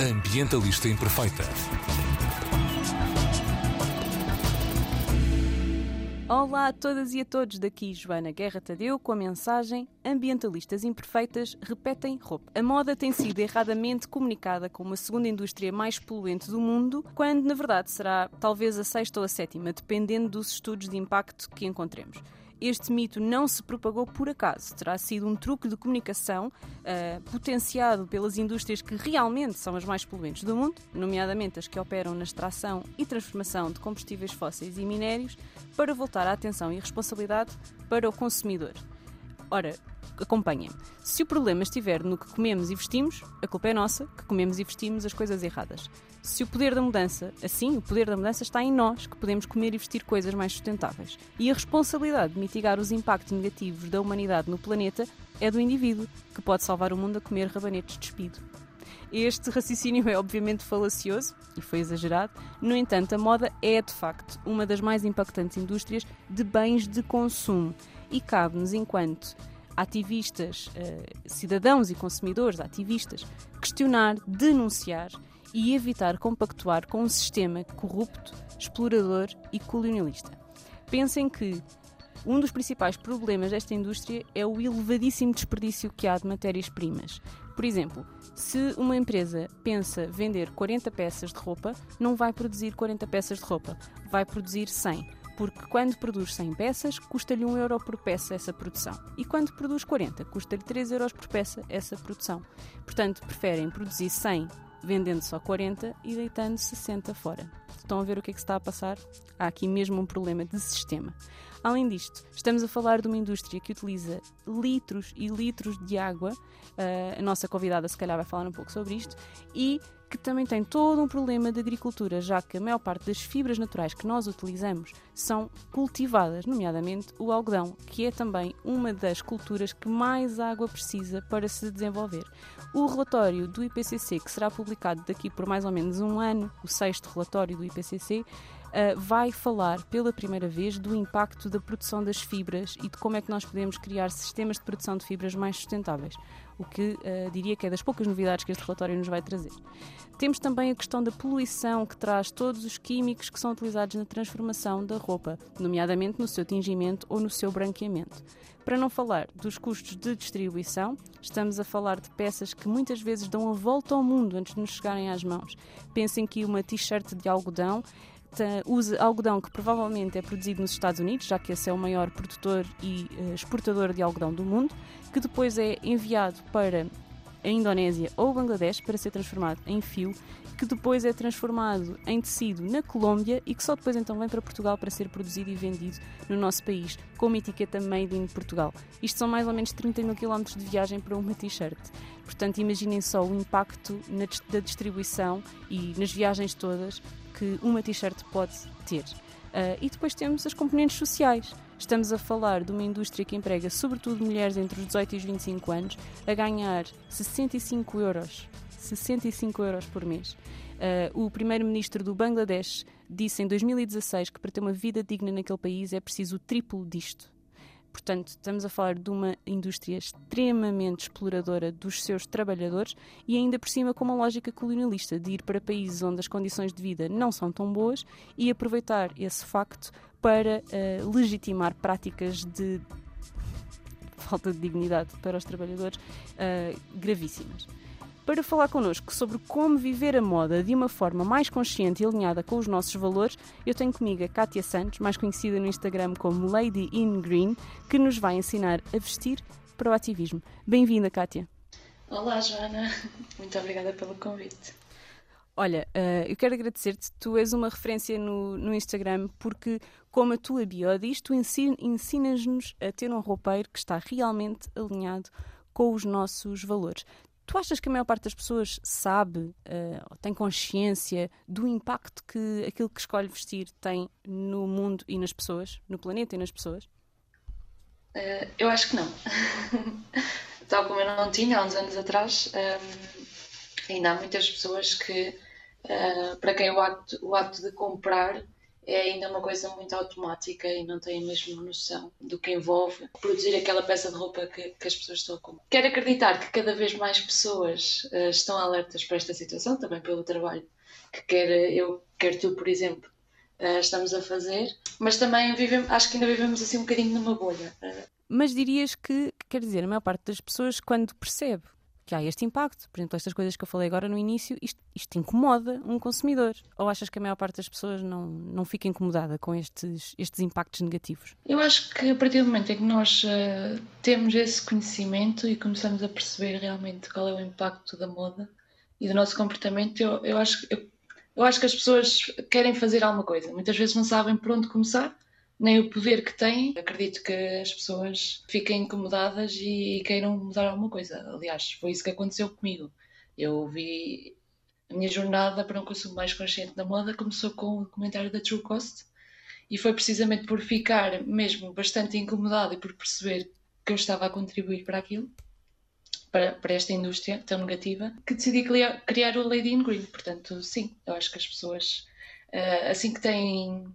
Ambientalista Imperfeita. Olá a todas e a todos, daqui Joana Guerra Tadeu com a mensagem Ambientalistas imperfeitas repetem roupa. A moda tem sido erradamente comunicada como a segunda indústria mais poluente do mundo, quando na verdade será talvez a sexta ou a sétima, dependendo dos estudos de impacto que encontremos este mito não se propagou por acaso. Terá sido um truque de comunicação uh, potenciado pelas indústrias que realmente são as mais poluentes do mundo, nomeadamente as que operam na extração e transformação de combustíveis fósseis e minérios, para voltar a atenção e responsabilidade para o consumidor. Ora, acompanhem-me. Se o problema estiver no que comemos e vestimos, a culpa é nossa, que comemos e vestimos as coisas erradas. Se o poder da mudança, assim, o poder da mudança está em nós, que podemos comer e vestir coisas mais sustentáveis. E a responsabilidade de mitigar os impactos negativos da humanidade no planeta é do indivíduo, que pode salvar o mundo a comer rabanetes de. Este raciocínio é obviamente falacioso e foi exagerado, no entanto, a moda é de facto uma das mais impactantes indústrias de bens de consumo e cabe-nos, enquanto ativistas, eh, cidadãos e consumidores, ativistas, questionar, denunciar e evitar compactuar com um sistema corrupto, explorador e colonialista. Pensem que um dos principais problemas desta indústria é o elevadíssimo desperdício que há de matérias-primas. Por exemplo, se uma empresa pensa vender 40 peças de roupa, não vai produzir 40 peças de roupa, vai produzir 100 porque quando produz 100 peças, custa-lhe 1 euro por peça essa produção. E quando produz 40, custa-lhe 3 euros por peça essa produção. Portanto, preferem produzir 100 vendendo só 40 e deitando 60 fora. Estão a ver o que é que se está a passar? Há aqui mesmo um problema de sistema. Além disto, estamos a falar de uma indústria que utiliza litros e litros de água. Uh, a nossa convidada, se calhar, vai falar um pouco sobre isto. E que também tem todo um problema de agricultura, já que a maior parte das fibras naturais que nós utilizamos são cultivadas, nomeadamente o algodão, que é também uma das culturas que mais água precisa para se desenvolver. O relatório do IPCC, que será publicado daqui por mais ou menos um ano, o sexto relatório do IPCC, Uh, vai falar pela primeira vez do impacto da produção das fibras e de como é que nós podemos criar sistemas de produção de fibras mais sustentáveis o que uh, diria que é das poucas novidades que este relatório nos vai trazer. Temos também a questão da poluição, que traz todos os químicos que são utilizados na transformação da roupa, nomeadamente no seu tingimento ou no seu branqueamento. Para não falar dos custos de distribuição, estamos a falar de peças que muitas vezes dão a volta ao mundo antes de nos chegarem às mãos. Pensem que uma t-shirt de algodão usa algodão que provavelmente é produzido nos Estados Unidos, já que esse é o maior produtor e uh, exportador de algodão do mundo, que depois é enviado para a Indonésia ou Bangladesh para ser transformado em fio, que depois é transformado em tecido na Colômbia e que só depois então vem para Portugal para ser produzido e vendido no nosso país, com uma etiqueta Made in Portugal. Isto são mais ou menos 30 mil quilómetros de viagem para uma t-shirt. Portanto, imaginem só o impacto na, da distribuição e nas viagens todas que uma t-shirt pode ter. Uh, e depois temos as componentes sociais. Estamos a falar de uma indústria que emprega sobretudo mulheres entre os 18 e os 25 anos a ganhar 65 euros, 65 euros por mês. Uh, o primeiro-ministro do Bangladesh disse em 2016 que para ter uma vida digna naquele país é preciso o triplo disto. Portanto, estamos a falar de uma indústria extremamente exploradora dos seus trabalhadores e ainda por cima com uma lógica colonialista de ir para países onde as condições de vida não são tão boas e aproveitar esse facto para uh, legitimar práticas de falta de dignidade para os trabalhadores uh, gravíssimas. Para falar connosco sobre como viver a moda de uma forma mais consciente e alinhada com os nossos valores, eu tenho comigo a Kátia Santos, mais conhecida no Instagram como Lady in Green, que nos vai ensinar a vestir para o ativismo. Bem-vinda, Kátia. Olá, Joana. Muito obrigada pelo convite. Olha, uh, eu quero agradecer-te. Tu és uma referência no, no Instagram porque, como a tua bio diz, tu ensinas-nos a ter um roupeiro que está realmente alinhado com os nossos valores. Tu achas que a maior parte das pessoas sabe, uh, tem consciência do impacto que aquilo que escolhe vestir tem no mundo e nas pessoas, no planeta e nas pessoas? Uh, eu acho que não. Tal como eu não tinha há uns anos atrás, um, ehm, ainda há muitas pessoas que, uh, para quem o ato, o ato de comprar é ainda uma coisa muito automática e não têm mesmo noção do que envolve produzir aquela peça de roupa que, que as pessoas estão a comprar. Quero acreditar que cada vez mais pessoas uh, estão alertas para esta situação, também pelo trabalho que quer eu, quer tu, por exemplo, uh, estamos a fazer, mas também acho que ainda vivemos assim um bocadinho numa bolha. Mas dirias que, quer dizer, a maior parte das pessoas, quando percebe que há este impacto, por exemplo, estas coisas que eu falei agora no início, isto, isto incomoda um consumidor? Ou achas que a maior parte das pessoas não, não fica incomodada com estes, estes impactos negativos? Eu acho que a partir do momento em que nós uh, temos esse conhecimento e começamos a perceber realmente qual é o impacto da moda e do nosso comportamento, eu, eu, acho, eu, eu acho que as pessoas querem fazer alguma coisa. Muitas vezes não sabem por onde começar nem o poder que têm. Acredito que as pessoas fiquem incomodadas e queiram mudar alguma coisa. Aliás, foi isso que aconteceu comigo. Eu vi a minha jornada para um consumo mais consciente da moda começou com o documentário da True Cost e foi precisamente por ficar mesmo bastante incomodado e por perceber que eu estava a contribuir para aquilo, para, para esta indústria tão negativa, que decidi criar, criar o Lady in Green. Portanto, sim, eu acho que as pessoas, eh, assim que têm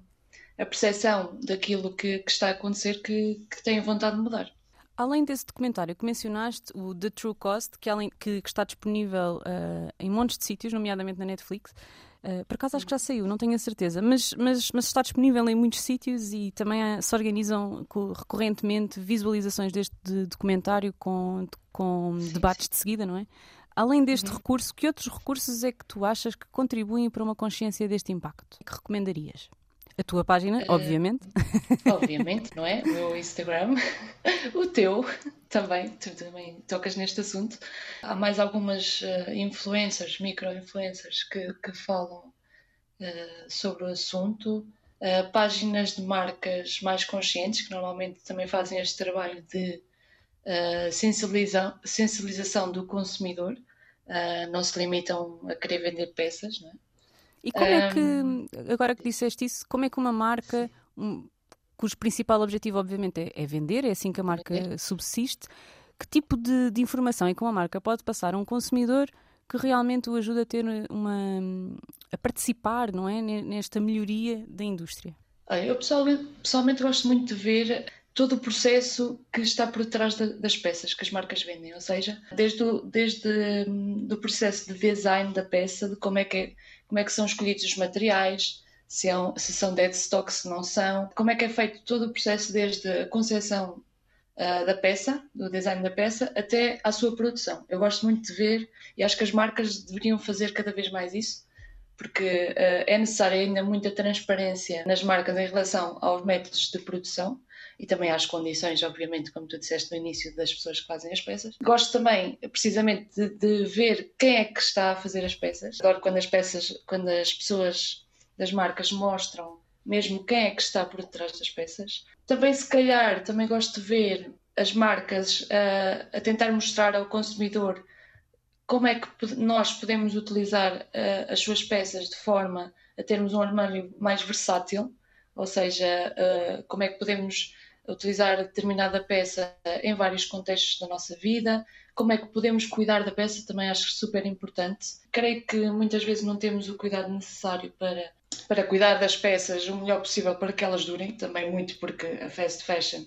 a percepção daquilo que, que está a acontecer que, que têm vontade de mudar. Além desse documentário que mencionaste, o The True Cost, que, além, que, que está disponível uh, em montes de sítios, nomeadamente na Netflix, uh, por acaso acho que já saiu, não tenho a certeza, mas, mas, mas está disponível em muitos sítios e também há, se organizam recorrentemente visualizações deste de documentário com, com sim, debates sim. de seguida, não é? Além deste uhum. recurso, que outros recursos é que tu achas que contribuem para uma consciência deste impacto? Que recomendarias? A tua página, uh, obviamente. Obviamente, não é? O meu Instagram, o teu também, tu também tocas neste assunto. Há mais algumas uh, influencers, micro-influencers, que, que falam uh, sobre o assunto. Páginas de marcas mais conscientes, que normalmente também fazem este trabalho de sensibiliza sensibilização do consumidor. não se limitam a querer vender peças, não é? E como um... é que, agora que disseste isso, como é que uma marca, um, cujo principal objetivo, obviamente, é, é, vender, é assim que a marca subsiste, que tipo de, de, informação é que uma marca pode passar a um consumidor que realmente o ajuda a ter uma. a participar, não é? Nesta melhoria da indústria? Eu pessoalmente, pessoalmente gosto muito de ver todo o processo que está por trás das peças que as marcas vendem, ou seja, desde o desde hum, do processo de design da peça, de como é que é como é que são escolhidos os materiais, se, é um, se são dead stock, se não são, como é que é feito todo o processo desde a concepção uh, da peça, do design da peça, até à sua produção. Eu gosto muito de ver e acho que as marcas deveriam fazer cada vez mais isso, porque uh, é necessária ainda muita transparência nas marcas em relação aos métodos de produção e também às condições, obviamente, como tu disseste no início, das pessoas que fazem as peças. Gosto também, precisamente, de, de ver quem é que está a fazer as peças. Adoro quando as peças, quando as pessoas das marcas mostram mesmo quem é que está por detrás das peças. Também, se calhar, também gosto de ver as marcas a, a tentar mostrar ao consumidor como é que nós podemos utilizar uh, as suas peças de forma a termos um armário mais versátil, ou seja, uh, como é que podemos utilizar determinada peça em vários contextos da nossa vida, como é que podemos cuidar da peça também acho super importante. Creio que muitas vezes não temos o cuidado necessário para, para cuidar das peças o melhor possível para que elas durem, também muito porque a fast fashion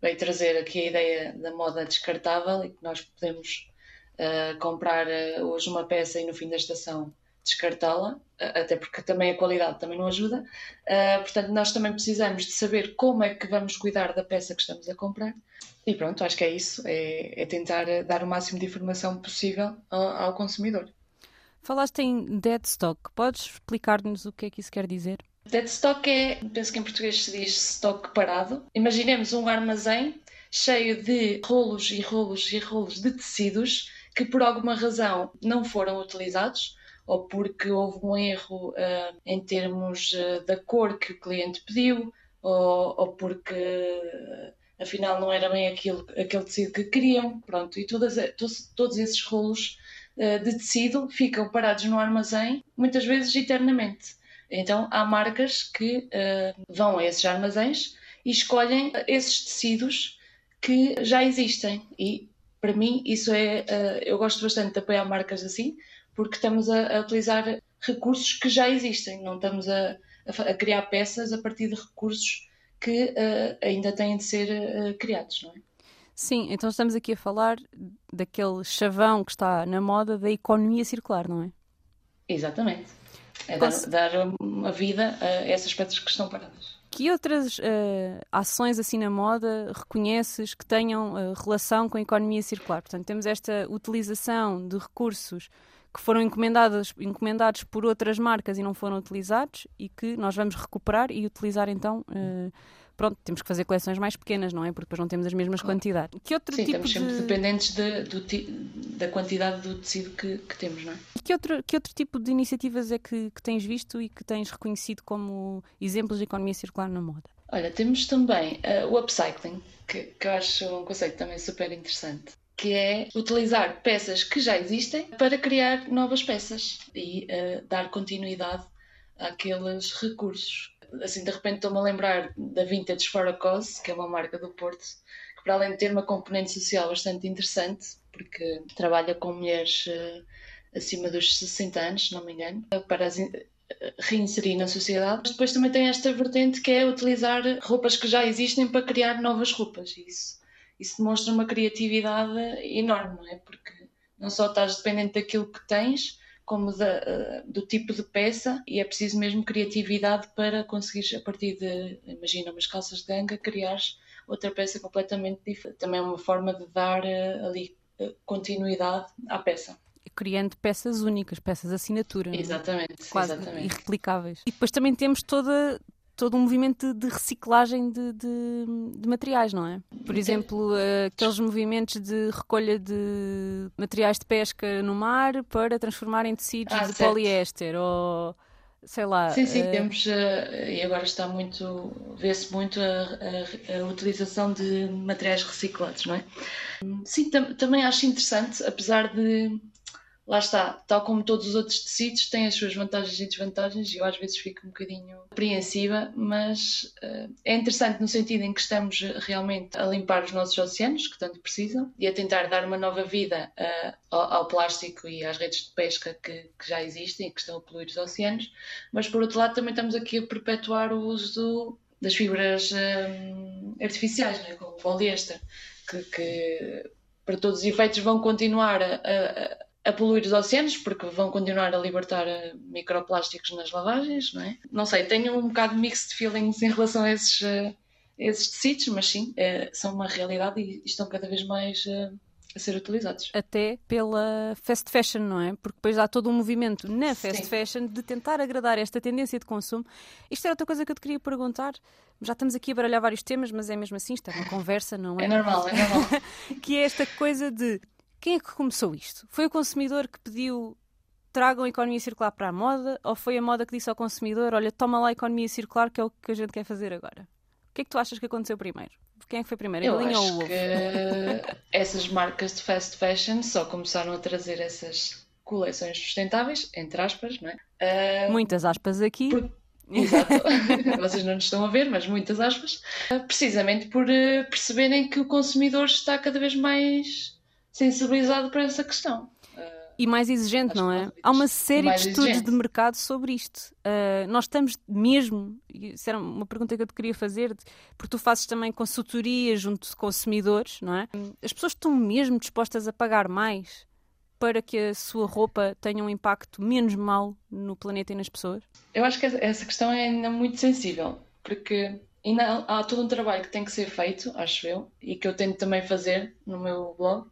veio trazer aqui a ideia da moda descartável e que nós podemos uh, comprar uh, hoje uma peça e no fim da estação descartá-la, até porque também a qualidade também não ajuda. Uh, portanto, nós também precisamos de saber como é que vamos cuidar da peça que estamos a comprar. E pronto, acho que é isso, é, é tentar dar o máximo de informação possível ao, ao consumidor. Falaste em dead stock, podes explicar-nos o que é que isso quer dizer? Dead stock é, penso que em português se diz stock parado. Imaginemos um armazém cheio de rolos e rolos e rolos de tecidos que por alguma razão não foram utilizados ou porque houve um erro uh, em termos uh, da cor que o cliente pediu, ou, ou porque uh, afinal não era bem aquilo, aquele tecido que queriam. Pronto, e todas, todos, todos esses rolos de tecido ficam parados no armazém, muitas vezes eternamente. Então há marcas que vão a esses armazéns e escolhem esses tecidos que já existem. E para mim, isso é. eu gosto bastante de apoiar marcas assim, porque estamos a, a utilizar recursos que já existem, não estamos a, a, criar peças a partir de recursos que uh, ainda têm de ser uh, criados, não é? Sim, então estamos aqui a falar daquele chavão que está na moda da economia circular, não é? Exatamente. É dar, dar uma vida a essas peças que estão paradas. Que outras uh, ações assim na moda reconheces que tenham relação com a economia circular? Portanto, temos esta utilização de recursos que foram encomendados, encomendados por outras marcas e não foram utilizados e que nós vamos recuperar e utilizar então. Uh, pronto, temos que fazer coleções mais pequenas, não é? Porque depois não temos as mesmas claro. quantidades. Que outro Sim, tipo estamos sempre de... dependentes de, do, da quantidade do tecido que, que, temos, não é? E que outro, que outro tipo de iniciativas é que, que tens visto e que tens reconhecido como exemplos de economia circular na moda? Olha, temos também uh, o upcycling, que, que eu acho um conceito também super interessante que é utilizar peças que já existem para criar novas peças e uh, dar continuidade àqueles recursos assim de repente estou-me a lembrar da Vintage for a Cause, que é uma marca do Porto, que para além de ter uma componente social bastante interessante, porque trabalha com mulheres uh, acima dos 60 anos, se não me engano, para as eh, reinserir na sociedade. Mas depois também tem esta vertente que é utilizar roupas que já existem para criar novas roupas. Isso, isso demonstra uma criatividade enorme, não é? Porque não só estás dependente daquilo que tens, como da, do tipo de peça e é preciso mesmo criatividade para conseguir a partir de, imagina, umas calças de ganga, criar outra peça completamente diferente. Também é uma forma de dar eh, ali eh, continuidade à peça criando peças únicas, peças assinatura. Exatamente, quase exatamente. irreplicáveis. E depois também temos toda, todo um movimento de, de reciclagem de, de, de, materiais, não é? Por exemplo, uh, aqueles movimentos de recolha de materiais de pesca no mar para transformar em tecidos ah, de certo. poliéster ou sei lá. Sim, sim, uh... temos, uh, e agora está muito, vê-se muito a, a, a, utilização de materiais reciclados, não é? Sim, tam também acho interessante, apesar de lá está, tal como todos os outros tecidos, tem as suas vantagens e desvantagens e eu às vezes fico um bocadinho apreensiva, mas uh, é interessante no sentido em que estamos realmente a limpar os nossos oceanos, que tanto precisam, e a tentar dar uma nova vida uh, ao, ao, plástico e às redes de pesca que, que, já existem e que estão a poluir os oceanos, mas por outro lado também estamos aqui a perpetuar o uso das fibras um, eh, artificiais, né, como o poliéster, que, que para todos os efeitos vão continuar a, a a poluir os oceanos, porque vão continuar a libertar eh, microplásticos nas lavagens, não é? Não sei, tenho um bocado de mixed feelings em relação a esses, a esses tecidos, mas sim, é, são uma realidade e, estão cada vez mais a ser utilizados. Até pela fast fashion, não é? Porque depois há todo um movimento na fast sim. fashion de tentar agradar esta tendência de consumo. Isto era outra coisa que eu te queria perguntar. Já estamos aqui a baralhar vários temas, mas é mesmo assim, isto é uma conversa, não é? É normal, é normal. que é esta coisa de quem é que começou isto? Foi o consumidor que pediu tragam a economia circular para a moda ou foi a moda que disse ao consumidor olha, toma lá a economia circular que é o que a gente quer fazer agora? O que é que tu achas que aconteceu primeiro? Quem é que foi primeiro? Eu acho ou o que essas marcas de fast fashion só começaram a trazer essas coleções sustentáveis, entre aspas, não é? Uh, muitas aspas aqui. Por... Exato, vocês não nos estão a ver, mas muitas aspas. Precisamente por uh, perceberem que o consumidor está cada vez mais sensibilizado para essa questão. E mais exigente, não é? Há uma série de estudos exigente. de mercado sobre isto. Uh, nós estamos mesmo, isso era uma pergunta que eu te queria fazer, porque tu fazes também consultoria junto de consumidores, não é? As pessoas estão mesmo dispostas a pagar mais para que a sua roupa tenha um impacto menos mau no planeta e nas pessoas? Eu acho que essa questão é ainda muito sensível, porque ainda há todo um trabalho que tem que ser feito, acho eu, e que eu tento também fazer no meu blog,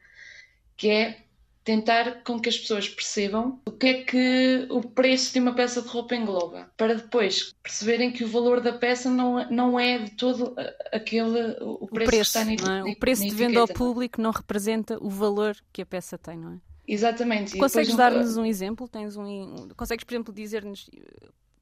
que é tentar com que as pessoas percebam o que é que o preço de uma peça de roupa engloba, para depois perceberem que o valor da peça não, não é de todo aquele o preço, o preço que está na, é? O preço de venda ao público não representa o valor que a peça tem, não é? Exatamente. Consegues dar-nos um exemplo? Tens um, consegues, por exemplo, dizer-nos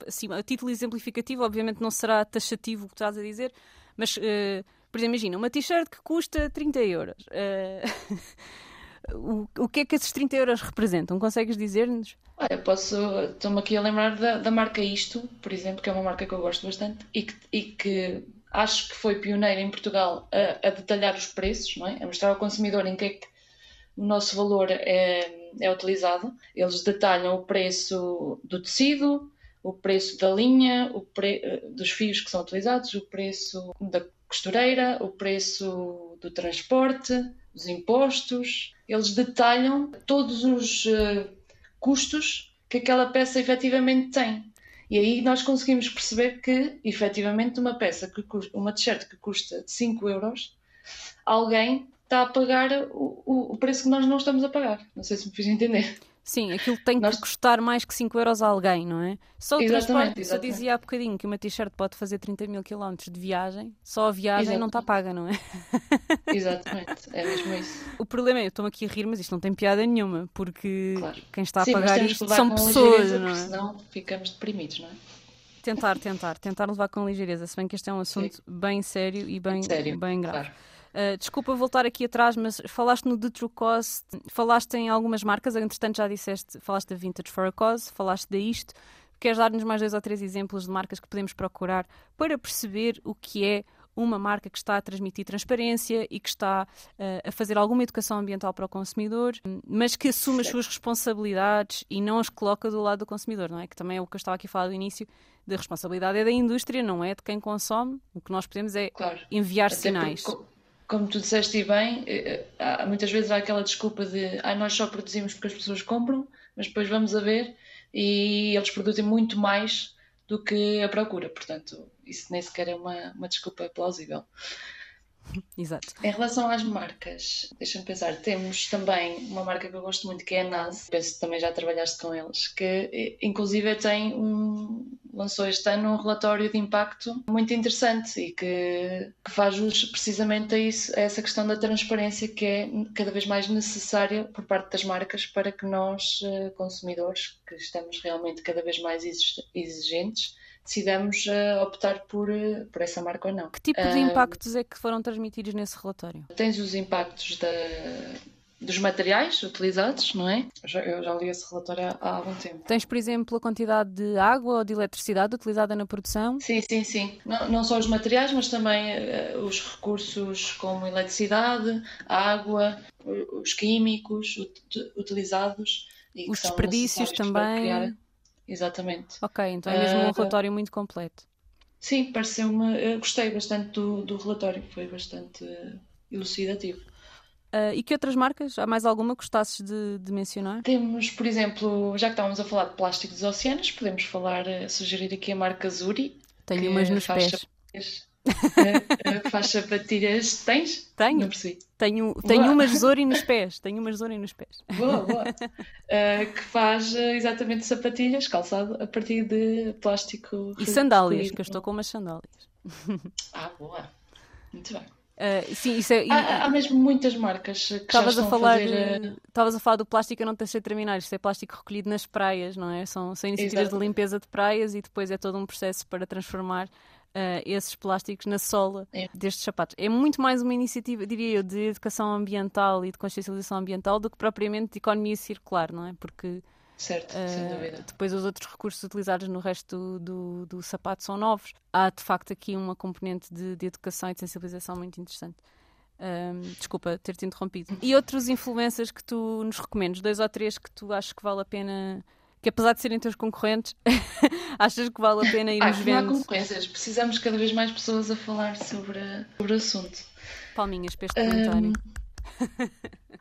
assim, a título exemplificativo, obviamente não será taxativo o que estás a dizer, mas, uh, por exemplo, imagina uma t-shirt que custa 30 euros. Uh, o, o que é que esses 30 euros representam? Consegues dizer-nos? Olha, posso. Estou-me aqui a lembrar da, da marca Isto, por exemplo, que é uma marca que eu gosto bastante e que, e que acho que foi pioneira em Portugal a, a, detalhar os preços, não é? a mostrar ao consumidor em que é que o nosso valor é, é utilizado. Eles detalham o preço do tecido, o preço da linha, o pre... dos fios que são utilizados, o preço da costureira, o preço do transporte, os impostos. Eles detalham todos os uh, custos que aquela peça efetivamente tem. E aí nós conseguimos perceber que, efetivamente, uma peça, que custa, uma t-shirt que custa 5 euros, alguém está a pagar o, o, preço que nós não estamos a pagar. Não sei se me fiz entender. Sim, aquilo tem Nós... que custar mais que 5 euros a alguém, não é? Só o exatamente, transporte, exatamente. eu dizia há bocadinho que uma t-shirt pode fazer 30 mil quilómetros de viagem, só a viagem exatamente. não está paga, não é? Exatamente, é mesmo isso. O problema é, eu estou-me aqui a rir, mas isto não tem piada nenhuma, porque claro. quem está Sim, a pagar isto são pessoas, não é? Senão ficamos deprimidos, não é? Tentar, tentar, tentar levar com ligeireza, se bem que este é um assunto Sim. bem sério e bem, sério, bem grave. Claro. Uh, desculpa voltar aqui atrás, mas falaste no The True Cost, falaste em algumas marcas, entretanto já disseste, falaste da Vintage for a Cause, falaste da isto. Queres dar-nos mais dois ou três exemplos de marcas que podemos procurar para perceber o que é uma marca que está a transmitir transparência e que está uh, a fazer alguma educação ambiental para o consumidor, mas que assume as suas responsabilidades e não as coloca do lado do consumidor, não é? Que também é o que eu estava aqui a falar do início, da responsabilidade é da indústria, não é de quem consome. O que nós podemos é claro. enviar Até sinais. Porque como tu disseste bem, eh, eh, muitas vezes há aquela desculpa de ah, nós só produzimos porque as pessoas compram, mas depois vamos a ver e eles produzem muito mais do que a procura. Portanto, isso nem sequer é uma, uma desculpa plausível. Exato. Em relação às marcas, deixa-me pensar, temos também uma marca que eu gosto muito que é a NAS, penso que também já trabalhaste com eles, que eh, inclusive tem um, lançou este ano um relatório de impacto muito interessante e que, que faz jus precisamente a, isso, a essa questão da transparência que é cada vez mais necessária por parte das marcas para que nós, eh, consumidores, que estamos realmente cada vez mais exigentes, decidamos uh, optar por, uh, por essa marca ou não. Que tipo de impactos é que foram transmitidos nesse relatório? Tens os impactos da, dos materiais utilizados, não é? Eu já, li esse relatório há, algum tempo. Tens, por exemplo, a quantidade de água ou de eletricidade utilizada na produção? Sim, sim, sim. Não, não só os materiais, mas também uh, os recursos como eletricidade, água, os químicos ut utilizados. os desperdícios também. Exatamente. Ok, então é mesmo um ah, relatório muito completo. Sim, pareceu-me. Gostei bastante do, do relatório, foi bastante elucidativo. Uh, e que outras marcas? Há mais alguma que gostasses de, de, mencionar? Temos, por exemplo, já que estávamos a falar de plástico dos oceanos, podemos falar, uh, sugerir aqui a marca Zuri. Tenho umas nos pés. Uh, faz sapatilhas. Tens? Tenho. Não percebi. Tenho, tenho umas Zori nos pés. Tenho umas Zori nos pés. Boa, boa. Uh, que faz exatamente sapatilhas, calçado, a partir de plástico. E sandálias, que eu estou com umas sandálias. Ah, boa. Muito bem. Uh, sim, isso é, há, há, mesmo muitas marcas que estavas a falar eh, estavas a falar do plástico eu não deixei de terminar isto é plástico recolhido nas praias não é são, são iniciativas Exato. de limpeza de praias e depois é todo um processo para transformar uh, esses plásticos na sola é. destes sapatos é muito mais uma iniciativa diria eu de educação ambiental e de consciencialização ambiental do que propriamente de economia circular não é porque Certo, uh, sem dúvida. Depois os outros recursos utilizados no resto do, do, do, sapato são novos. Há de facto aqui uma componente de, de educação e de sensibilização muito interessante. Um, desculpa ter-te interrompido. E outros influencers que tu nos recomendas? Dois ou três que tu achas que vale a pena que apesar de serem teus concorrentes, achas que vale a pena ir nos vendo? Não há concorrências, precisamos cada vez mais pessoas a falar sobre, sobre o assunto. Palminhas para este comentário. Um...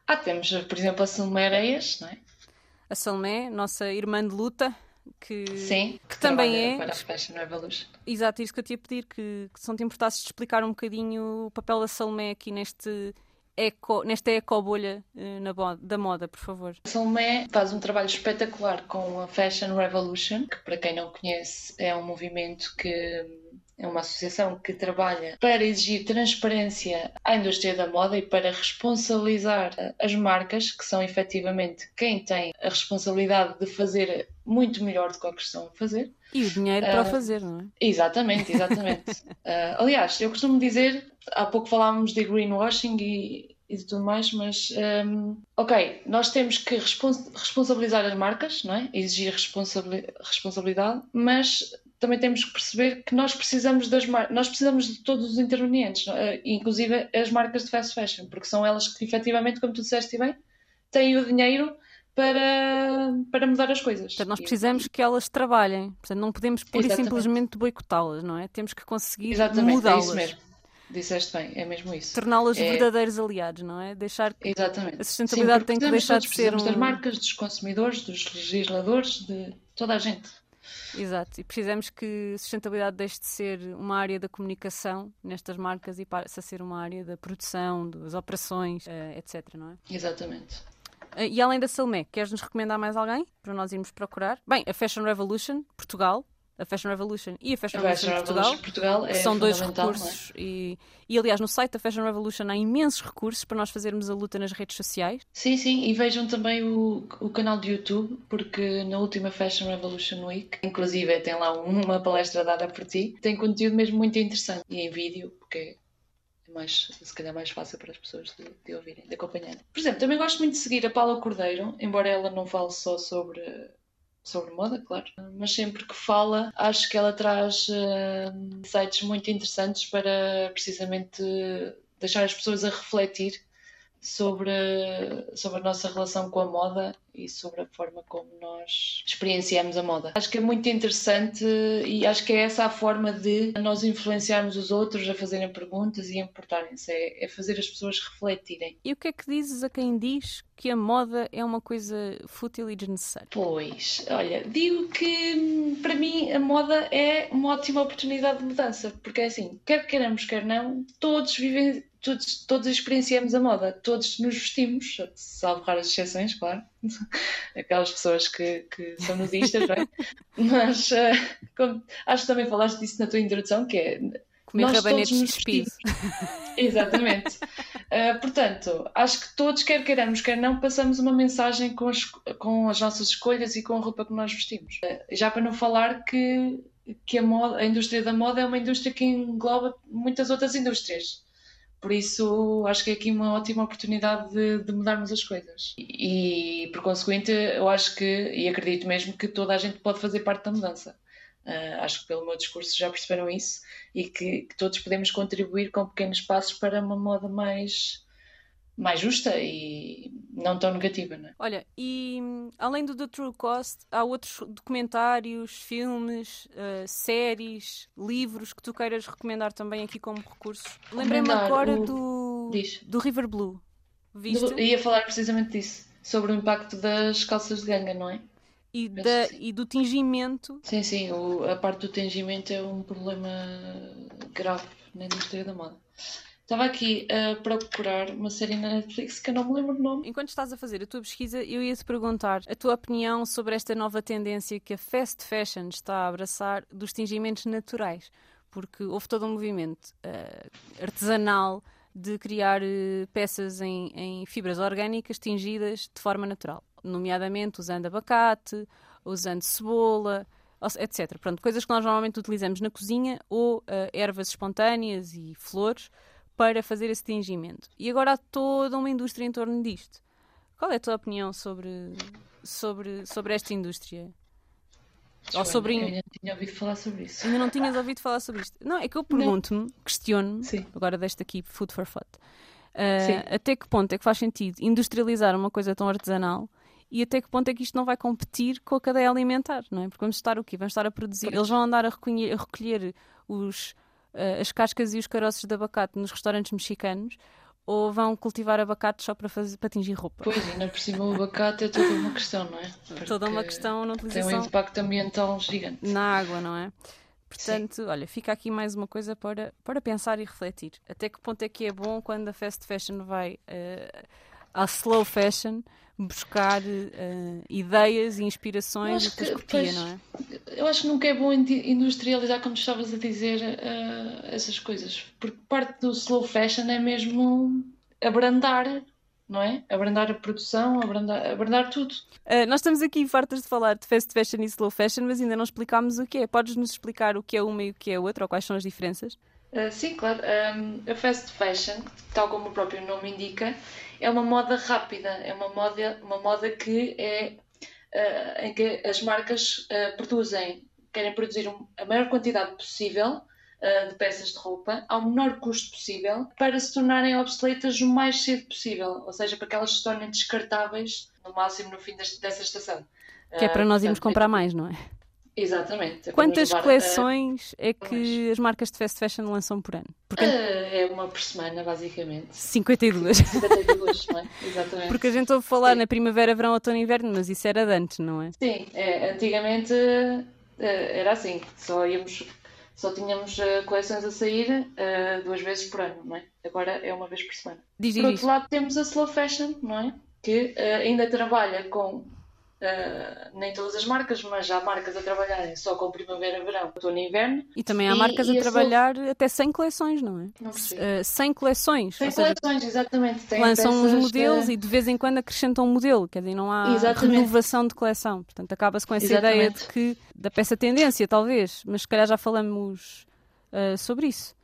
ah, temos, por exemplo, a Salomé Areias, não é? a Salmé, nossa irmã de luta, que, Sim, que, que também é. Para a Fashion Revolution. Exato, isso que eu te ia pedir, que, que se não te importasses de explicar um bocadinho o papel da Salmé aqui neste eco, nesta ecobolha uh, na da moda, por favor. A Salomé faz um trabalho espetacular com a Fashion Revolution, que para quem não conhece é um movimento que é uma associação que trabalha para exigir transparência à indústria da moda e para responsabilizar as marcas, que são efetivamente quem tem a responsabilidade de fazer muito melhor do que o que estão a fazer. E o dinheiro uh, para o ah, fazer, não é? Exatamente, exatamente. uh, aliás, eu costumo dizer, há pouco falávamos de greenwashing e, e de tudo mais, mas um, ok, nós temos que respons responsabilizar as marcas, não é? Exigir responsabilidade, mas também temos que perceber que nós precisamos das nós precisamos de todos os intervenientes, é? inclusive as marcas de fast fashion, porque são elas que efetivamente, como tu disseste bem, têm o dinheiro para, para mudar as coisas. Portanto, nós precisamos que elas trabalhem. Portanto, não podemos pura e simplesmente boicotá-las, não é? Temos que conseguir mudá-las. É isso mesmo. Disseste bem, é mesmo isso. Torná-las é... verdadeiros aliados, não é? Deixar que Exatamente. a sustentabilidade Sim, tem que deixar de ser um... das marcas, dos consumidores, dos legisladores, de toda a gente. Exato, e precisamos que a sustentabilidade deixe de ser uma área da comunicação nestas marcas e passe a ser uma área da produção, das operações, uh, etc, não é? Exatamente. Uh, e além da Salmé, queres-nos recomendar mais alguém para nós irmos procurar? Bem, a Fashion Revolution, Portugal, a Fashion Revolution e a Fashion, a Fashion Revolution, Revolution Portugal, Portugal é são dois é? recursos é? e, e aliás no site da Fashion Revolution há imensos recursos para nós fazermos a luta nas redes sociais. Sim, sim, e vejam também o, o canal de YouTube porque na última Fashion Revolution Week, inclusive tem lá uma palestra dada por ti, tem conteúdo mesmo muito interessante e em vídeo porque é mais, se calhar mais fácil para as pessoas de, de ouvirem, de acompanharem. Por exemplo, também gosto muito de seguir a Paula Cordeiro, embora ela não fale só sobre sobre moda, claro, mas sempre que fala, acho que ela traz uh, insights muito interessantes para precisamente deixar as pessoas a refletir sobre, sobre a nossa relação com a moda e sobre a forma como nós experienciamos a moda. Acho que é muito interessante e acho que é essa a forma de nós influenciarmos os outros a fazerem perguntas e a importarem-se, é, é fazer as pessoas refletirem. E o que é que dizes a quem diz que a moda é uma coisa fútil e desnecessária? Pois, olha, digo que para mim a moda é uma ótima oportunidade de mudança, porque é assim, quer queiramos, quer não, todos vivem todos, todos experienciamos a moda, todos nos vestimos, salvo raras exceções, claro, aquelas pessoas que, que são nudistas, é? mas uh, como, acho que também falaste disso na tua introdução, que é Comer nós todos nos vestimos. Exatamente. Uh, portanto, acho que todos, quer queiramos, quer não, passamos uma mensagem com as, com as nossas escolhas e com a roupa que nós vestimos. Uh, já para não falar que, que a, moda, a indústria da moda é uma indústria que engloba muitas outras indústrias. Por isso, acho que é aqui uma ótima oportunidade de, de, mudarmos as coisas. E, por consequente, eu acho que, e acredito mesmo, que toda a gente pode fazer parte da mudança. Uh, acho que pelo meu discurso já perceberam isso e que, que todos podemos contribuir com pequenos passos para uma moda mais mais justa e não tão negativa, não é? Olha, e além do The True Cost, há outros documentários, filmes, uh, séries, livros que tu queiras recomendar também aqui como recursos? Lembrei-me agora o... do, do River Blue. Viste? Do... Ia falar precisamente disso, sobre o impacto das calças de ganga, não é? E, da, e do tingimento. Sim, sim, o, a parte do tingimento é um problema grave na indústria da moda. Estava aqui a procurar uma série na Netflix que eu não me lembro o nome. Enquanto estás a fazer a tua pesquisa, eu ia te perguntar a tua opinião sobre esta nova tendência que a fast fashion está a abraçar dos tingimentos naturais. Porque houve todo um movimento uh, artesanal de criar uh, peças em, em fibras orgânicas tingidas de forma natural, nomeadamente usando abacate, usando cebola, etc. Pronto, coisas que nós normalmente utilizamos na cozinha ou uh, ervas espontâneas e flores para fazer esse tingimento. E agora há toda uma indústria em torno disto. Qual é a tua opinião sobre, sobre, sobre esta indústria? Ou sobre... Eu ainda não tinha ouvido falar sobre isso. Ainda não tinhas ouvido falar sobre isto? Não, é que eu pergunto-me, questiono-me, agora deste aqui Food for Thought, uh, até que ponto é que faz sentido industrializar uma coisa tão artesanal e até que ponto é que isto não vai competir com a cadeia alimentar, não é? Porque vamos estar o quê? Vamos estar a produzir, eles vão andar a recolher, a recolher os uh, as cascas e os caroços de abacate nos restaurantes mexicanos ou vão cultivar abacate só para, fazer, para tingir roupa? Pois, ainda por cima o abacate é toda uma questão, não é? Porque toda uma questão na utilização. Tem um impacto ambiental gigante. Na água, não é? Portanto, Sim. olha, fica aqui mais uma coisa para, para pensar e refletir. Até que ponto é que é bom quando a fast fashion vai uh, à slow fashion buscar uh, ideias e inspirações e depois copia, não é? Eu acho que nunca é bom industrializar, como estavas a dizer, uh, essas coisas. Porque parte do slow fashion é mesmo abrandar não é? Abrandar a produção, abrandar, abrandar tudo. Uh, nós estamos aqui fartas de falar de fast fashion e slow fashion, mas ainda não explicámos o que é. Podes nos explicar o que é uma e o que é outra, ou quais são as diferenças? Uh, sim, claro. Um, a fast fashion, tal como o próprio nome indica, é uma moda rápida, é uma moda, uma moda que é uh, em que as marcas uh, produzem, querem produzir um, a maior quantidade possível de peças de roupa ao menor custo possível para se tornarem obsoletas o mais cedo possível, ou seja, para que elas se tornem descartáveis no máximo no fim deste, dessa estação. Que é para nós irmos comprar mais, não é? Exatamente. É Quantas coleções é que as marcas de fast fashion lançam por ano? Porque... é uma por semana, basicamente. 52. 52, não é? Exatamente. Porque a gente ouve falar Sim. na primavera, verão, outono e inverno, mas isso era de antes, não é? Sim, é, antigamente era assim, só íamos só tínhamos uh, coleções a sair uh, duas vezes por ano, não é? Agora é uma vez por semana. Diz, por outro lado, temos a Slow Fashion, não é? Que ainda trabalha com Uh, nem todas as marcas, mas há marcas a trabalharem só com primavera, verão, outono e inverno. E também há e, marcas e a trabalhar até sem coleções, não é? Não uh, sem coleções. Sem coleções, exatamente. Tem lançam uns modelos e de vez em quando acrescentam um modelo, quer dizer, não há exatamente. renovação de coleção. Portanto, acaba-se com essa exatamente. ideia de que, da peça tendência, talvez, mas se calhar já falamos uh, sobre isso.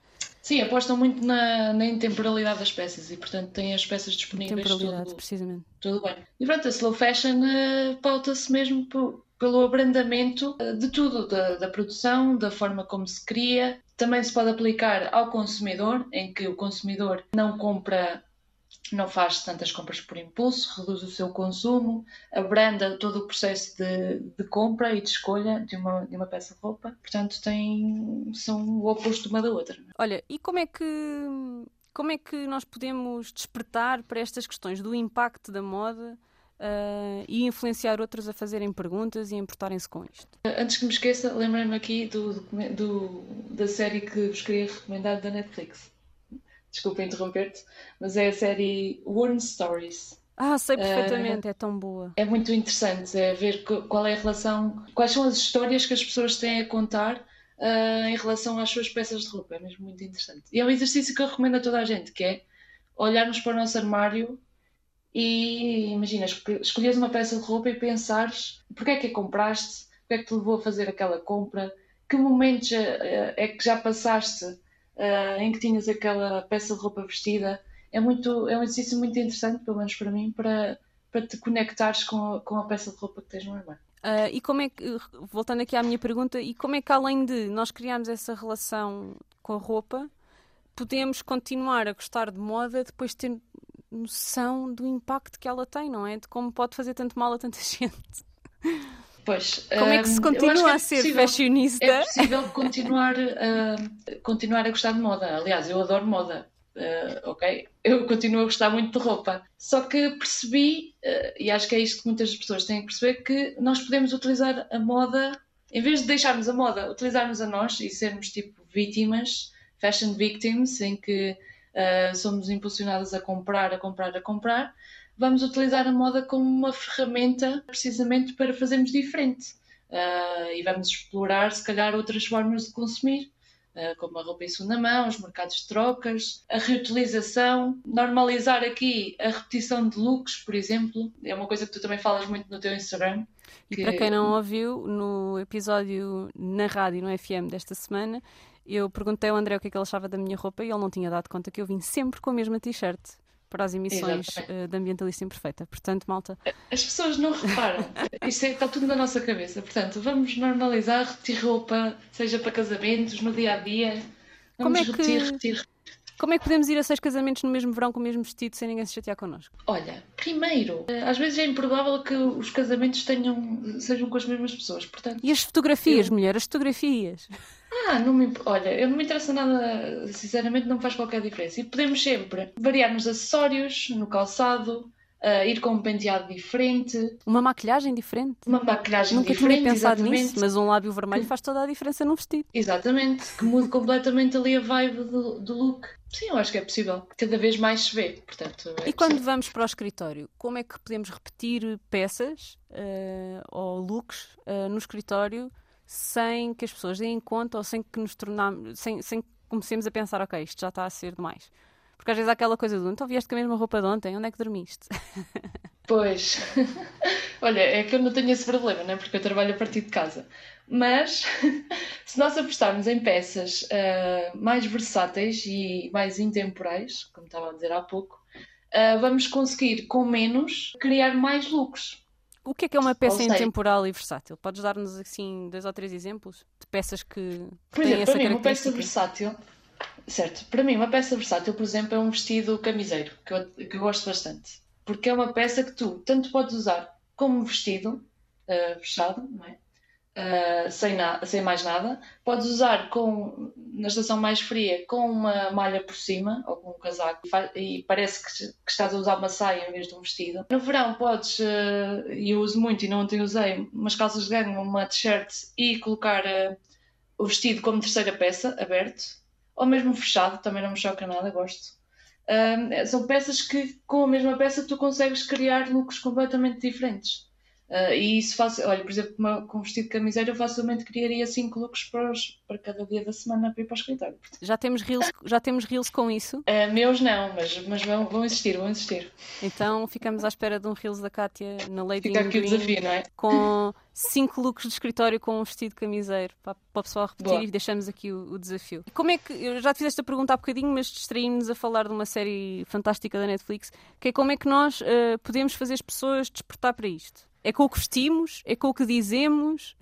Sim, apostam muito na, na intemporalidade das peças e, portanto, têm as peças disponíveis. Temporalidade, todo, precisamente. Tudo bem. E pronto, a slow fashion uh, pauta-se mesmo por, pelo abrandamento uh, de tudo, da, da produção, da forma como se cria. Também se pode aplicar ao consumidor, em que o consumidor não compra não faz tantas compras por impulso, reduz o seu consumo, abranda todo o processo de, de compra e de escolha de uma, de uma peça de roupa. Portanto, tem, são o oposto uma da outra. É? Olha, e como é que como é que nós podemos despertar para estas questões do impacto da moda uh, e influenciar outros a fazerem perguntas e importarem-se com isto? Antes que me esqueça, lembrei-me aqui do, do, da série que vos queria recomendar da Netflix desculpa interromper-te, mas é a série Warren Stories. Ah, sei perfeitamente, uh, é tão boa. É muito interessante é ver qual é a relação, quais são as histórias que as pessoas têm a contar uh, em relação às suas peças de roupa. É mesmo muito interessante. E é um exercício que eu recomendo a toda a gente, que é olharmos para o nosso armário e imagina, escolheres uma peça de roupa e pensares porque é que a compraste, o que é que te levou a fazer aquela compra, que momentos é, é que já passaste uh, em que tinhas aquela peça de roupa vestida. É, muito, é um exercício muito interessante, pelo menos para mim, para, para te conectares com a, com a peça de roupa que tens no armário. Uh, e como é que, voltando aqui à minha pergunta, e como é que além de nós criarmos essa relação com a roupa, podemos continuar a gostar de moda depois de ter noção do impacto que ela tem, não é? De como pode fazer tanto mal a tanta gente. Pois, Como é que se continua é a ser possível, fashionista? É possível continuar, uh, continuar a gostar de moda. Aliás, eu adoro moda. Uh, ok? Eu continuo a gostar muito de roupa. Só que percebi, uh, e acho que é isto que muitas pessoas têm que perceber, que nós podemos utilizar a moda, em vez de deixarmos a moda, utilizarmos a nós e sermos tipo vítimas, fashion victims, em que somos impulsionadas a comprar, a comprar, a comprar vamos utilizar a moda como uma ferramenta precisamente para fazermos diferente. Uh, e vamos explorar, se calhar, outras formas de consumir, uh, como a roupa em segunda mão, os mercados de trocas, a reutilização, normalizar aqui a repetição de looks, por exemplo. É uma coisa que tu também falas muito no teu Instagram. E que... para quem não ouviu, no episódio na rádio, no FM desta semana, eu perguntei ao André o que, é que ele achava da minha roupa e ele não tinha dado conta que eu vim sempre com a mesma t-shirt para as emissões uh, da Ambientalista Imperfeita. Portanto, malta. As pessoas não reparam. Isto é, está tudo na nossa cabeça. Portanto, vamos normalizar repetir roupa, seja para casamentos, no dia a dia. Vamos Como é repetir, que... repetir. Como é que podemos ir a seis casamentos no mesmo verão com o mesmo vestido sem ninguém se chatear connosco? Olha, primeiro, eh, às vezes é improvável que os casamentos tenham, sejam com as mesmas pessoas. Portanto, e as fotografias, eu... mulher, as fotografias. Ah, não me, olha, eu não me interessa nada, sinceramente não faz qualquer diferença. E podemos sempre variar nos acessórios, no calçado, uh, ir com um penteado diferente. Uma maquilhagem diferente? Uma maquilhagem Nunca diferente. Nunca tinha pensado exatamente. nisso, mas um lábio vermelho faz toda a diferença num vestido. Exatamente, que mude completamente ali a vibe do, do look. Sim, eu acho que é possível. Cada vez mais se vê, portanto. É e quando vamos para o escritório, como é que podemos repetir peças uh, ou looks uh, no escritório sem que as pessoas deem conta ou sem que nos tornamos, sem, sem que comecemos a pensar, ok, isto já está a ser demais. Porque às vezes há aquela coisa do então vieste com a mesma roupa de ontem, onde é que dormiste? Pois, olha, é que eu não tenho esse problema, né? porque eu trabalho a partir de casa. Mas se nós apostarmos em peças uh, mais versáteis e mais intemporais, como estava a dizer há pouco, uh, vamos conseguir com menos criar mais looks. o que é que é uma peça intemporal e versátil? Podes dar-nos assim dois ou três exemplos de peças que Por exemplo, para mim, uma peça versátil, certo, para mim, uma peça versátil, por exemplo, é um vestido camiseiro, que eu, que eu gosto bastante. Porque é uma peça que tu tanto podes usar como vestido, ah, fechado, é? Ah, sem, sem mais nada. Podes usar com, na estação mais fria com uma malha por cima ou com um casaco e parece que, que estás a usar uma saia em vez de um vestido. No verão podes, ah, e eu uso muito e não ontem usei, umas calças de ganho, uma t-shirt e colocar o vestido como terceira peça, aberto, ou mesmo fechado, também não me choca nada, gosto. Ah, são peças que, com a mesma peça, tu consegues criar looks completamente diferentes. Ah, e isso faz, olha, por exemplo, uma- com um vestido de camiseira, eu facilmente criaria cinco looks para, os- para cada dia da semana para ir para o escritório. Já temos reels, já temos reels com isso, Ah, meus não, mas, mas vão, vão existir, vão existir. então ficamos à espera de um reels da Kátia na Lady Fica aqui o desafio, não é? com cinco looks de escritório com um vestido camiseiro para, para o pessoal repetir Boa. e deixamos aqui o, o desafio. Como é que, eu já te fiz esta pergunta há bocadinho, mas distraímos-nos a falar de uma série fantástica da Netflix, que é como é que nós eh, podemos fazer as pessoas despertar para isto? É com o que vestimos? É com o que dizemos?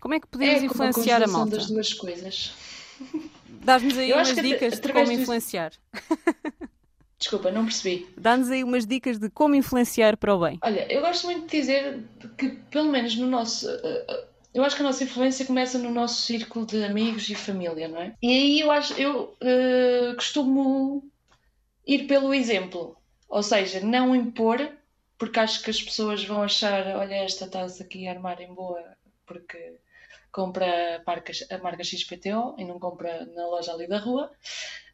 Como é que podemos É a influenciar a conjugação malta? das duas coisas. Dás-nos aí umas dicas de como disso- influenciar. Desculpa, não percebi. Dá-nos aí umas dicas de como influenciar para o bem. Olha, eu gosto muito de dizer que, pelo menos no nosso. eh, eh, Eu acho que a nossa influência começa no nosso círculo de amigos e família, não é? E aí eu acho, eu eh, costumo ir pelo exemplo, ou seja, não impor, porque acho que as pessoas vão achar, olha, esta está-se aqui a armar em boa, porque compra a marca, a marca XPTO e não compra na loja ali da rua.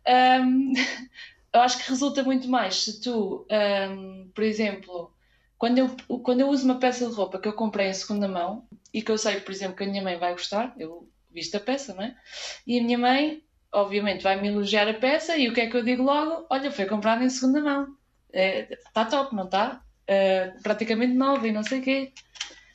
Ahm, eu acho que resulta muito mais se tu, ahm, por exemplo, quando eu, quando eu uso uma peça de roupa que eu comprei em segunda mão e que eu sei, por exemplo, que a minha mãe vai gostar, eu visto a peça, não é? E a minha mãe, obviamente, vai me elogiar a peça e o que é que eu digo logo? Olha, foi comprada em segunda mão. Está top, não está? Praticamente nova e não sei o quê.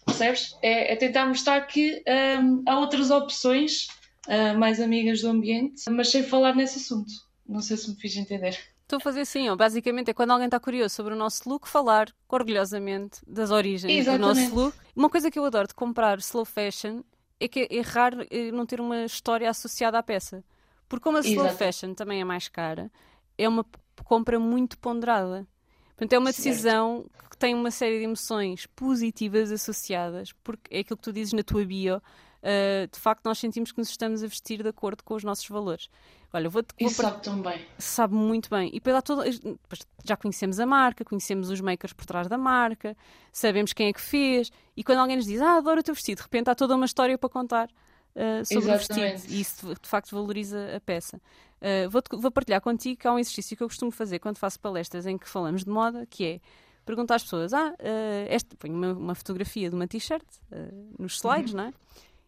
Percebes? É, é tentar mostrar que ahm, há outras opções ah, mais amigas do ambiente, mas sem falar nesse assunto. Não sei se me fiz entender. Estou a fazer assim, ó. basicamente é quando alguém está curioso sobre o nosso look, falar orgulhosamente das origens Exatamente. do nosso look. Uma coisa que eu adoro de comprar slow fashion é que é raro eh, não ter uma história associada à peça. Porque como a slow Exato. fashion também é mais cara, é uma compra muito ponderada. Portanto, é uma Certo. decisão que tem uma série de emoções positivas associadas, porque é aquilo que tu dizes na tua bio. eh, de facto, nós sentimos que nos estamos a vestir de acordo com os nossos valores. Olha, vou-te vou Isso sabe tão bem. sabe muito bem. E pela toda, depois já conhecemos a marca, conhecemos os makers por trás da marca, sabemos quem é que fez. E quando alguém nos diz, ah, adoro o teu vestido, de repente há toda uma história para contar uh, sobre o Exatamente. vestido. E isso de facto valoriza a peça. Uh, vou, vou partilhar contigo que há um exercício que eu costumo fazer quando faço palestras em que falamos de moda, que é perguntar às pessoas, ah, uh, esta, ponho uma, uma fotografia de uma t-shirt uh, nos slides, não é?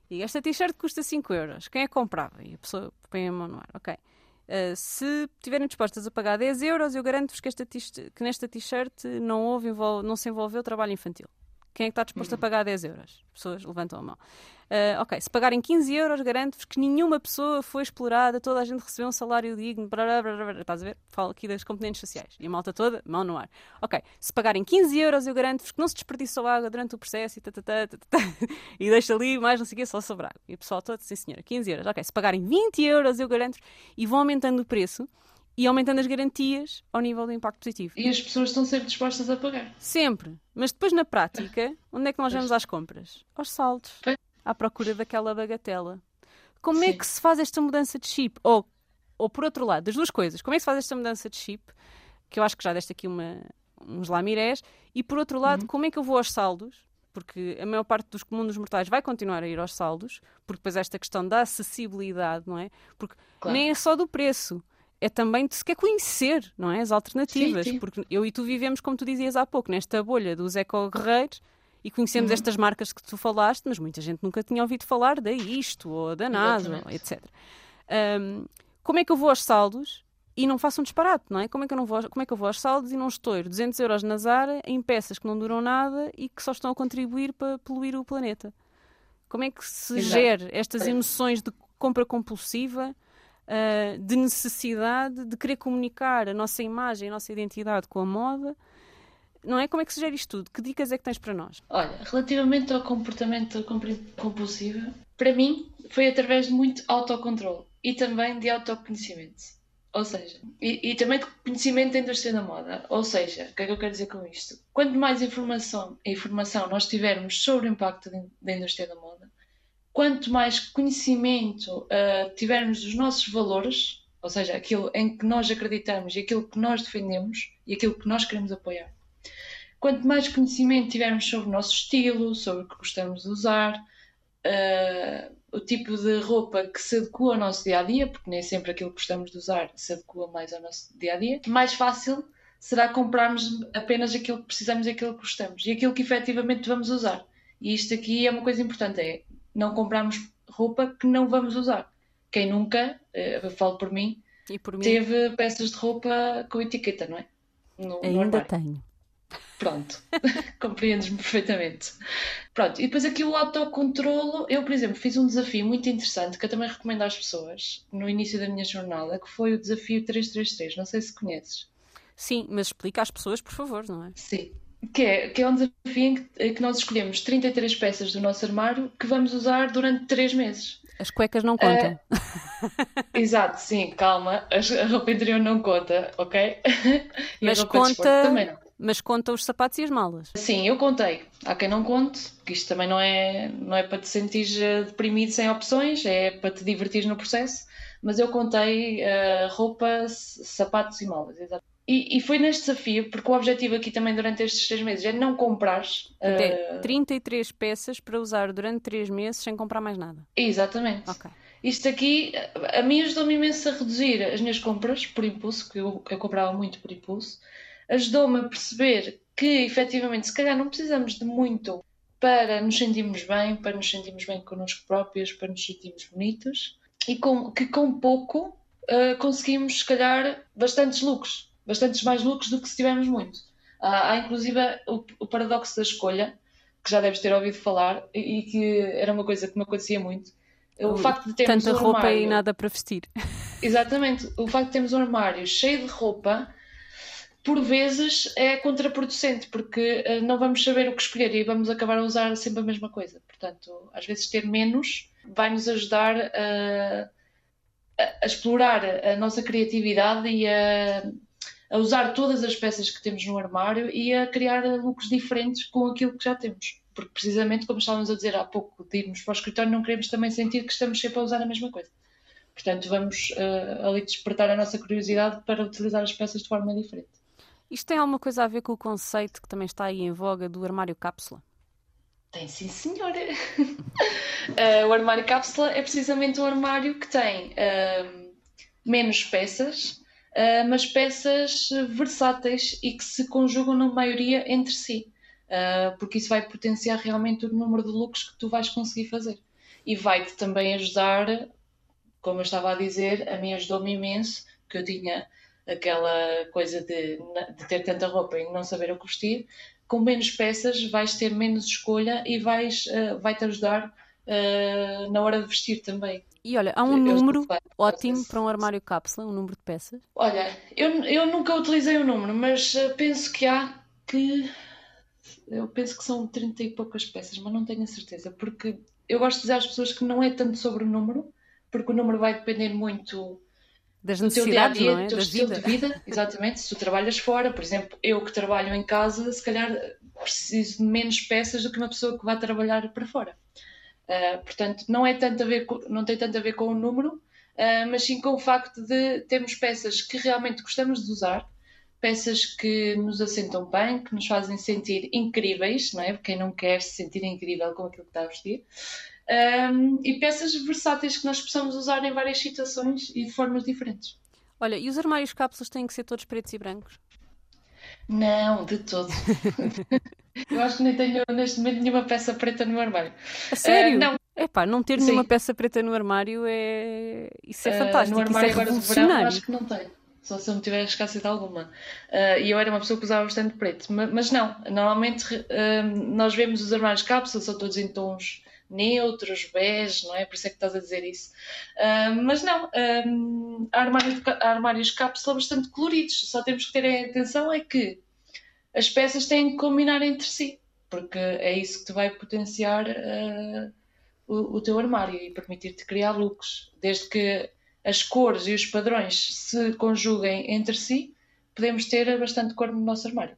E esta t-shirt custa 5 euros. Quem é que comprava? E a pessoa põe a mão no ar. Ok. Uh, se estiverem dispostas a pagar 10 euros, eu garanto-vos que, que nesta t-shirt não, houve, não se envolveu trabalho infantil. Quem é que está disposto a pagar 10 euros? As pessoas levantam a mão. Uh, ok, se pagarem 15 euros, garanto-vos que nenhuma pessoa foi explorada, toda a gente recebeu um salário digno. Blá, blá, blá. Estás a ver? Falo aqui das componentes sociais. E a malta toda, mão no ar. Ok, se pagarem 15 euros, eu garanto-vos que não se desperdiçou água durante o processo e, tatatá, tatatá, e deixa ali mais não sei o quê, só sobrar. E o pessoal todo, sim senhora, 15 euros. Ok, se pagarem 20 euros, eu garanto-vos. E vão aumentando o preço e aumentando as garantias ao nível do impacto positivo. E as pessoas estão sempre dispostas a pagar. Sempre. Mas depois, na prática, onde é que nós vamos às compras? Aos saldos. À procura daquela bagatela. Como é Sim. que se faz esta mudança de chip? Ou, ou, por outro lado, das duas coisas. Como é que se faz esta mudança de chip? Que eu acho que já deste aqui uma, uns lamirés. E, por outro lado, Uhum. como é que eu vou aos saldos? Porque a maior parte dos comuns dos mortais vai continuar a ir aos saldos. Porque depois esta questão da acessibilidade, não é? Porque Claro. nem é só do preço. É também de se quer conhecer, não é? As alternativas. Sim, sim. Porque eu e tu vivemos, como tu dizias há pouco, nesta bolha dos eco-guerreiros e conhecemos estas marcas que tu falaste, mas muita gente nunca tinha ouvido falar da isto ou da NASA, etc. Ahm, como é que eu vou aos saldos e não faço um disparate, não é? Como é que eu, não vou, como é que eu vou aos saldos e não estouro 200 euros na Zara em peças que não duram nada e que só estão a contribuir para poluir o planeta? Como é que se Exato. gera estas emoções de compra compulsiva, ah, de necessidade de querer comunicar a nossa imagem, a nossa identidade com a moda, não é? Como é que isto tudo? Que dicas é que tens para nós? Olha, relativamente ao comportamento compulsivo, para mim foi através de muito autocontrole e também de autoconhecimento. Ou seja, e, e, também de conhecimento da indústria da moda. Ou seja, o que é que eu quero dizer com isto? Quanto mais informação, informação nós tivermos sobre o impacto da indústria da moda, quanto mais conhecimento uh, tivermos dos nossos valores, ou seja, aquilo em que nós acreditamos e aquilo que nós defendemos e aquilo que nós queremos apoiar, quanto mais conhecimento tivermos sobre o nosso estilo, sobre o que gostamos de usar, uh, o tipo de roupa que se adequa ao nosso dia a dia, porque nem sempre aquilo que gostamos de usar se adequa mais ao nosso dia a dia, mais fácil será comprarmos apenas aquilo que precisamos e aquilo que gostamos e aquilo que efetivamente vamos usar. E isto aqui é uma coisa importante: é não comprarmos roupa que não vamos usar. Quem nunca, eh, eu falo por mim, por mim? teve peças de roupa com etiqueta, não é? No, Ainda no tenho. Pronto, compreendes-me perfeitamente. Pronto, e depois aqui o autocontrolo. Eu, por exemplo, fiz um desafio muito interessante que eu também recomendo às pessoas no início da minha jornada, que foi o desafio 333. Não sei se conheces. Sim, mas explica às pessoas, por favor, não é? Sim. Que é, que é um desafio em que, em que nós escolhemos 33 peças do nosso armário que vamos usar durante 3 meses. As cuecas não contam. Uh, exato, sim, calma. A roupa interior não conta, ok? E Mas conta. Mas conta os sapatos e as malas. Sim, eu contei. Há quem não conte, que isto também não é, não é para te sentir eh, deprimido sem opções, é para te divertir no processo. Mas eu contei uh, roupa, sapatos e malas, exato. E, e, foi neste desafio, porque o objetivo aqui também durante estes três meses é não comprar. Uh... 33 peças para usar durante três meses sem comprar mais nada. Exatamente. Ok. Isto aqui, a mim ajudou-me imenso a reduzir as minhas compras por impulso, que eu, eu comprava muito por impulso ajudou-me a perceber que efetivamente se calhar não precisamos de muito para nos sentirmos bem, para nos sentirmos bem connosco próprios, para nos sentirmos bonitos e com, que com pouco uh, conseguimos se calhar bastantes lucros, bastantes mais lucros do que se tivermos muito. Há, há inclusive o, o, paradoxo da escolha, que já deves ter ouvido falar e, e que era uma coisa que me acontecia muito. O facto de termos Tanta um roupa armário, e nada para vestir. Exatamente. O facto de termos um armário cheio de roupa por vezes é contraproducente, porque uh, não vamos saber o que escolher e vamos acabar a usar sempre a mesma coisa. Portanto, às vezes ter menos vai nos ajudar a, a, explorar a nossa criatividade e a, a, usar todas as peças que temos no armário e a criar looks diferentes com aquilo que já temos. Porque precisamente, como estávamos a dizer há pouco, de irmos para o escritório, não queremos também sentir que estamos sempre a usar a mesma coisa. Portanto, vamos uh, ali despertar a nossa curiosidade para utilizar as peças de forma diferente. Isto tem alguma coisa a ver com o conceito que também está aí em voga do armário cápsula? Tem sim, senhora. uh, o armário cápsula é precisamente um armário que tem uh, menos peças, uh, mas peças versáteis e que se conjugam na maioria entre si, porque isso vai potenciar realmente o número de looks que tu vais conseguir fazer. E vai-te também ajudar, como eu estava a dizer, a mim ajudou-me imenso, que eu tinha aquela coisa de, de ter tanta roupa e não saber o que vestir, com menos peças vais ter menos escolha e vais, uh, vai-te ajudar uh, na hora de vestir também. E olha, há um eu número ótimo para um armário cápsula, um número de peças? Olha, eu, eu nunca utilizei o número, mas uh, penso que há que. Eu penso que são 30 e poucas peças, mas não tenho a certeza, porque eu gosto de dizer às pessoas que não é tanto sobre o número, porque o número vai depender muito das necessidades, dia -dia, não é? Do teu estilo vida. de vida, exatamente. Se tu trabalhas fora, por exemplo, eu que trabalho em casa, se calhar preciso de menos peças do que uma pessoa que vai trabalhar para fora. Uh, portanto, não, é tanto a ver com, não tem tanto a ver com o número, uh, mas sim com o facto de termos peças que realmente gostamos de usar, peças que nos assentam bem, que nos fazem sentir incríveis, não é? Quem não quer se sentir incrível com aquilo que está a vestir um, e peças versáteis que nós possamos usar em várias situações e de formas diferentes. Olha, e os armários cápsulas têm que ser todos pretos e brancos? Não, de todo. Eu acho que nem tenho neste momento nenhuma peça preta no armário. A sério? Uh, não. Epá, não ter Sim. nenhuma peça preta no armário é. Isso é uh, fantástico. No armário isso é agora de verão acho que não tenho. Só se eu não tiver escassez alguma. Uh, e eu era uma pessoa que usava bastante preto. Mas, mas não, normalmente nós vemos os armários cápsulas, são todos em tons neutros, bege, não é? Por isso é que estás a dizer isso. Uh, mas não, um, há, armários, há armários cápsula bastante coloridos, só temos que ter atenção é que as peças têm que combinar entre si, porque é isso que te vai potenciar uh, o, o, teu armário e permitir-te criar looks. Desde que as cores e os padrões se conjuguem entre si, podemos ter bastante cor no nosso armário.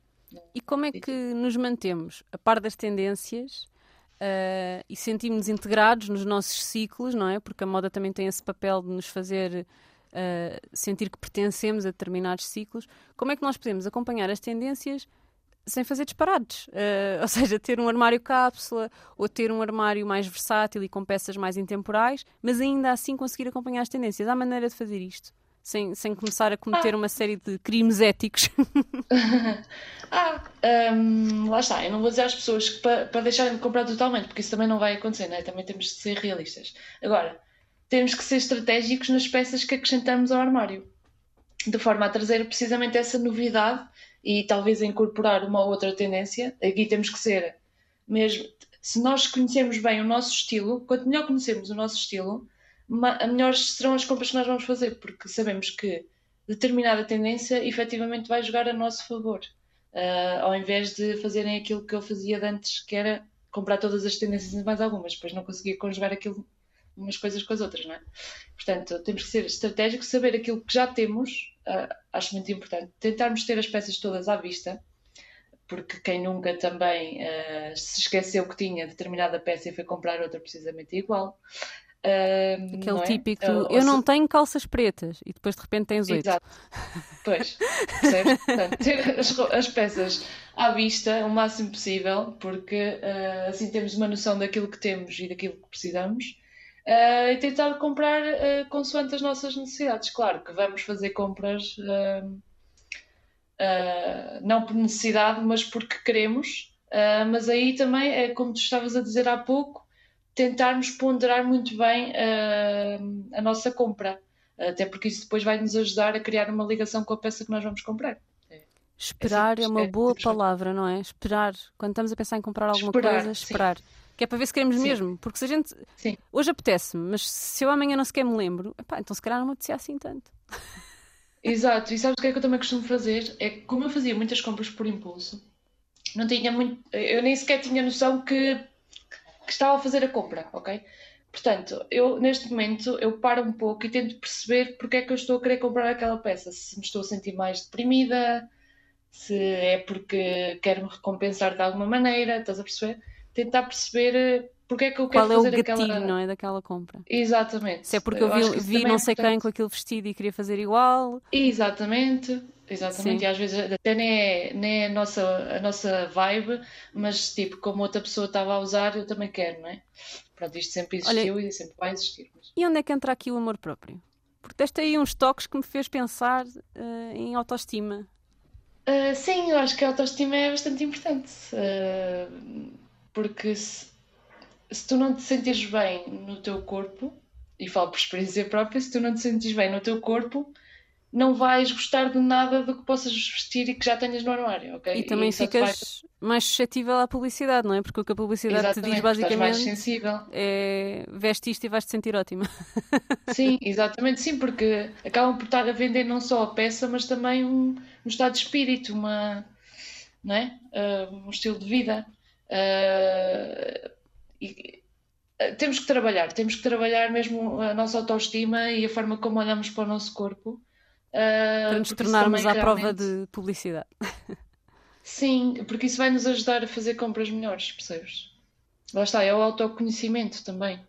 E como é que nos mantemos a par das tendências uh, e sentimos integrados nos nossos ciclos, não é? Porque a moda também tem esse papel de nos fazer uh, sentir que pertencemos a determinados ciclos. Como é que nós podemos acompanhar as tendências sem fazer disparados? Uh, ou seja, ter um armário cápsula ou ter um armário mais versátil e com peças mais intemporais, mas ainda assim conseguir acompanhar as tendências. Há maneira de fazer isto? Sem, sem começar a cometer ah. uma série de crimes éticos. ah, um, lá está. Eu não vou dizer às pessoas que para, para deixarem de comprar totalmente, porque isso também não vai acontecer, né? também temos de ser realistas. Agora, temos que ser estratégicos nas peças que acrescentamos ao armário, de forma a trazer precisamente essa novidade e talvez incorporar uma ou outra tendência. Aqui temos que ser mesmo. Se nós conhecermos bem o nosso estilo, quanto melhor conhecermos o nosso estilo, melhores serão as compras que nós vamos fazer, porque sabemos que determinada tendência efetivamente vai jogar a nosso favor, uh, ao invés de fazerem aquilo que eu fazia antes, que era comprar todas as tendências e mais algumas, depois não conseguia conjugar aquilo umas coisas com as outras, não é? Portanto, temos que ser estratégicos, saber aquilo que já temos, uh, acho muito importante, tentarmos ter as peças todas à vista, porque quem nunca também uh, se esqueceu que tinha determinada peça e foi comprar outra precisamente igual. Um, Aquele é? típico, uh, eu não tenho calças pretas e depois de repente tens oito. Exato. Pois, Portanto, ter as, as, peças à vista o máximo possível, porque uh, assim temos uma noção daquilo que temos e daquilo que precisamos. Uh, e tentar comprar uh, consoante as nossas necessidades. Claro que vamos fazer compras uh, não por necessidade, mas porque queremos. mas aí também é como tu estavas a dizer há pouco, tentarmos ponderar muito bem uh, a nossa compra, até porque isso depois vai nos ajudar a criar uma ligação com a peça que nós vamos comprar. É. Esperar é, é uma boa é, palavra, não é? Esperar. Quando estamos a pensar em comprar alguma esperar, coisa, esperar. Sim. Que é para ver se queremos sim. mesmo. Porque se a gente. Sim. Hoje apetece-me, mas se eu amanhã não sequer me lembro, epá, então se calhar não me apetecia assim tanto. Exato, e sabes o que é que eu também costumo fazer? É que como eu fazia muitas compras por impulso, não tinha muito. Eu nem sequer tinha noção que que estava a fazer a compra, ok? Portanto, eu neste momento eu paro um pouco e tento perceber porque é que eu estou a querer comprar aquela peça. Se me estou a sentir mais deprimida, se é porque quero me recompensar de alguma maneira, estás a perceber? Tentar perceber eh, porque é que eu quero Qual fazer é o gatilho, aquela... não é, daquela compra. Exatamente. Se é porque eu, eu vi, vi não é sei quem com aquele vestido e queria fazer igual. Exatamente. Exatamente, Sim. e às vezes até nem é, nem é a, nossa, a nossa vibe, mas tipo, como outra pessoa estava a usar, eu também quero, não é? Pronto, isto sempre existiu Olha, e sempre vai existir. Mas... E onde é que entra aqui o amor próprio? Porque deste aí uns toques que me fez pensar uh, em autoestima. Uh, sim, eu acho que a autoestima é bastante importante. Uh, porque se, se tu não te sentires bem no teu corpo, e falo por experiência própria, se tu não te sentires bem no teu corpo, não vais gostar de nada do que possas vestir e que já tenhas no armário, ok? E também e ficas vai... mais suscetível à publicidade, não é? Porque o que a publicidade exatamente, te diz basicamente mais sensível. é veste isto e vais-te sentir ótima. Sim, exatamente, sim, porque acabam por estar a vender não só a peça, mas também um, um estado de espírito, uma, não é? Uh, um estilo de vida. Uh, e, uh, temos que trabalhar, temos que trabalhar mesmo a nossa autoestima e a forma como olhamos para o nosso corpo Uh, para nos tornarmos à realmente... prova de publicidade. Sim, porque isso vai nos ajudar a fazer compras melhores, percebes? Lá está, é o autoconhecimento também.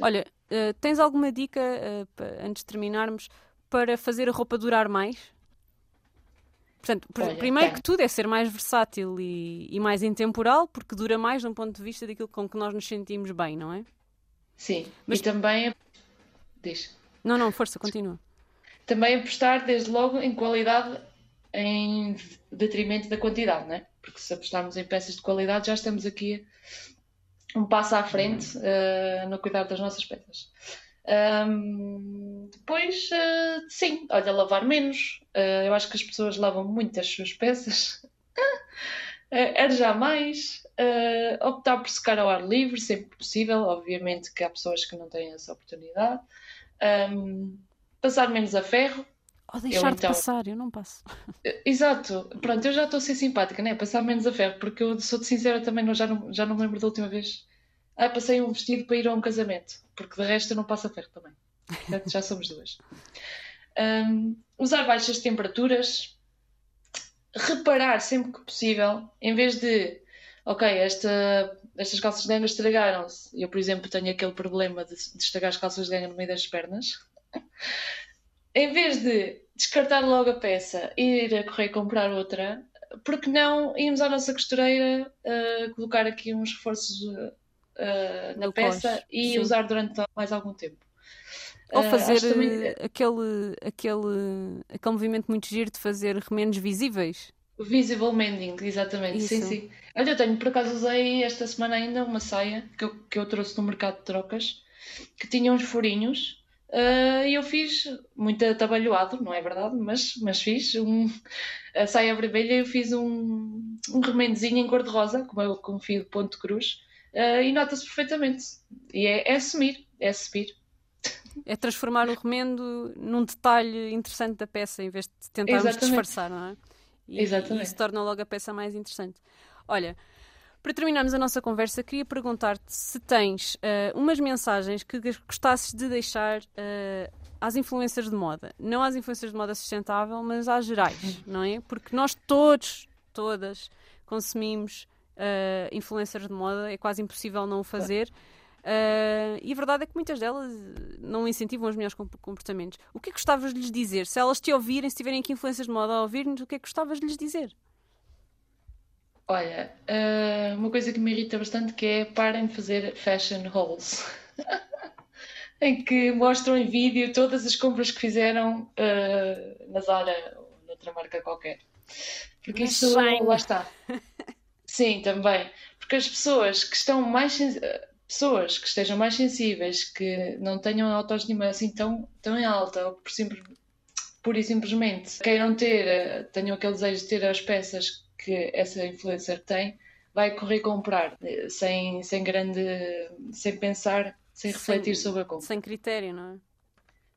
Olha, uh, tens alguma dica, uh, antes de terminarmos, para fazer a roupa durar mais? Portanto, Olha, primeiro que tudo é ser mais versátil e, e, mais intemporal, porque dura mais de um ponto de vista daquilo com que nós nos sentimos bem, não é? Sim, Mas... e também. Diz. Não, não, força, continua. Também apostar desde logo em qualidade em detrimento da quantidade, né? Porque se apostarmos em peças de qualidade já estamos aqui um passo à frente uh, no cuidado das nossas peças. Um, depois, uh, sim, olha, lavar menos. Uh, eu acho que as pessoas lavam muito as suas peças. uh, já mais. Uh, optar por secar ao ar livre, sempre possível. Obviamente que há pessoas que não têm essa oportunidade. Um, passar menos a ferro. Ou deixar eu, então... de passar, eu não passo. Exato, pronto, eu já estou a ser simpática, né? Passar menos a ferro, porque eu sou de sincera também, não, já, não, já não me lembro da última vez. Ah, passei um vestido para ir a um casamento, porque de resto eu não passo a ferro também. Já somos duas. Um, usar baixas temperaturas, reparar sempre que possível, em vez de, ok, esta, estas calças de ganga estragaram-se. Eu, por exemplo, tenho aquele problema de, de estragar as calças de ganga no meio das pernas. em vez de descartar logo a peça e ir a correr comprar outra, porque não irmos à nossa costureira uh, colocar aqui uns reforços uh, na peça e Sim. usar durante mais algum tempo? Ou fazer também... aquele, aquele, aquele movimento muito giro de fazer remendos visíveis. Visible mending, exatamente. Isso. Sim, sim. Olha, eu tenho, por acaso usei esta semana ainda uma saia que eu, que eu trouxe no mercado de trocas que tinha uns furinhos uh, e eu fiz muito atabalhoado, não é verdade? Mas, mas fiz um, a saia vermelha eu fiz um, um remendozinho em cor-de-rosa, como eu confio de ponto cruz, uh, e nota-se perfeitamente. E é, é assumir, é assumir. É transformar o remendo num detalhe interessante da peça em vez de tentarmos Exatamente. disfarçar, não é? E, Exatamente. e isso torna logo a peça mais interessante. Olha, para terminarmos a nossa conversa, queria perguntar-te se tens uh, umas mensagens que gostasses de deixar uh, às influências de moda. Não às influências de moda sustentável, mas às gerais, não é? Porque nós todos, todas, consumimos uh, influencers de moda, é quase impossível não o fazer. Uh, e a verdade é que muitas delas não incentivam os melhores comportamentos. O que é que gostavas de lhes dizer? Se elas te ouvirem, se tiverem aqui influências de moda a ouvir-nos, o que é que gostavas de lhes dizer? Olha, uh, uma coisa que me irrita bastante que é parem de fazer fashion hauls. em que mostram em vídeo todas as compras que fizeram uh, na Zara ou noutra marca qualquer. Porque isso lá está. Sim, também. Porque as pessoas que estão mais pessoas que estejam mais sensíveis, que não tenham autoestima assim tão, tão em alta, ou por simples, pura e simplesmente queiram ter, tenham aquele desejo de ter as peças que essa influencer tem, vai correr comprar eh, sem, sem grande, sem pensar, sem refletir sem, sobre a compra. Sem critério, não é?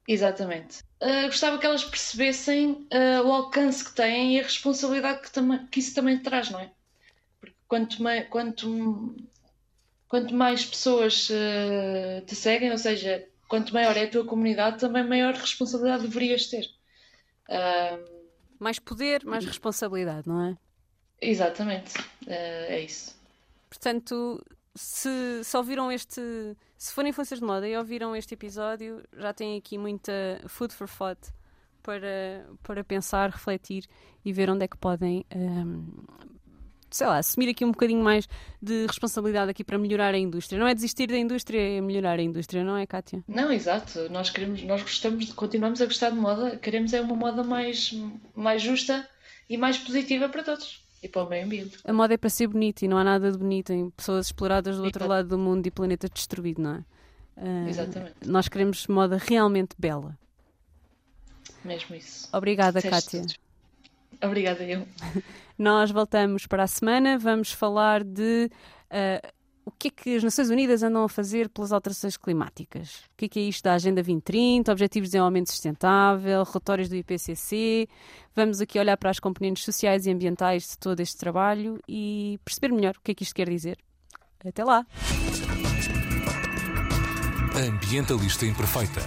Exatamente. Uh, gostava que elas percebessem uh, o alcance que têm e a responsabilidade que, que isso também traz, não é? Porque quanto, quanto, quanto mais pessoas uh, te seguem, ou seja, quanto maior é a tua comunidade, também maior responsabilidade deverias ter. mais poder, mais responsabilidade, não é? Exatamente, uh, é isso. Portanto, se, se ouviram este. Se forem influências de moda e ouviram este episódio, já têm aqui muita food for thought para, para pensar, refletir e ver onde é que podem. Um, ehm, sei lá, assumir aqui um bocadinho mais de responsabilidade aqui para melhorar a indústria. Não é desistir da indústria, é melhorar a indústria, não é, Kátia? Não, exato. Nós queremos, nós gostamos, continuamos a gostar de moda, queremos é uma moda mais, mais justa e mais positiva para todos e para o meio ambiente. A moda é para ser bonita e não há nada de bonito em pessoas exploradas do outro lado do mundo e planeta destruído, não é? Uh, Exatamente. Nós queremos moda realmente bela. Mesmo isso. Obrigada, Kátia. Obrigada, eu. Nós voltamos para a semana, vamos falar de. Uh, o que é que as Nações Unidas andam a fazer pelas alterações climáticas? O que é que é isto da Agenda 2030, Objetivos de Desenvolvimento Sustentável, relatórios do IPCC? Vamos aqui olhar para as componentes sociais e ambientais de todo este trabalho e perceber melhor o que é que isto quer dizer. Até lá! Ambientalista Imperfeita.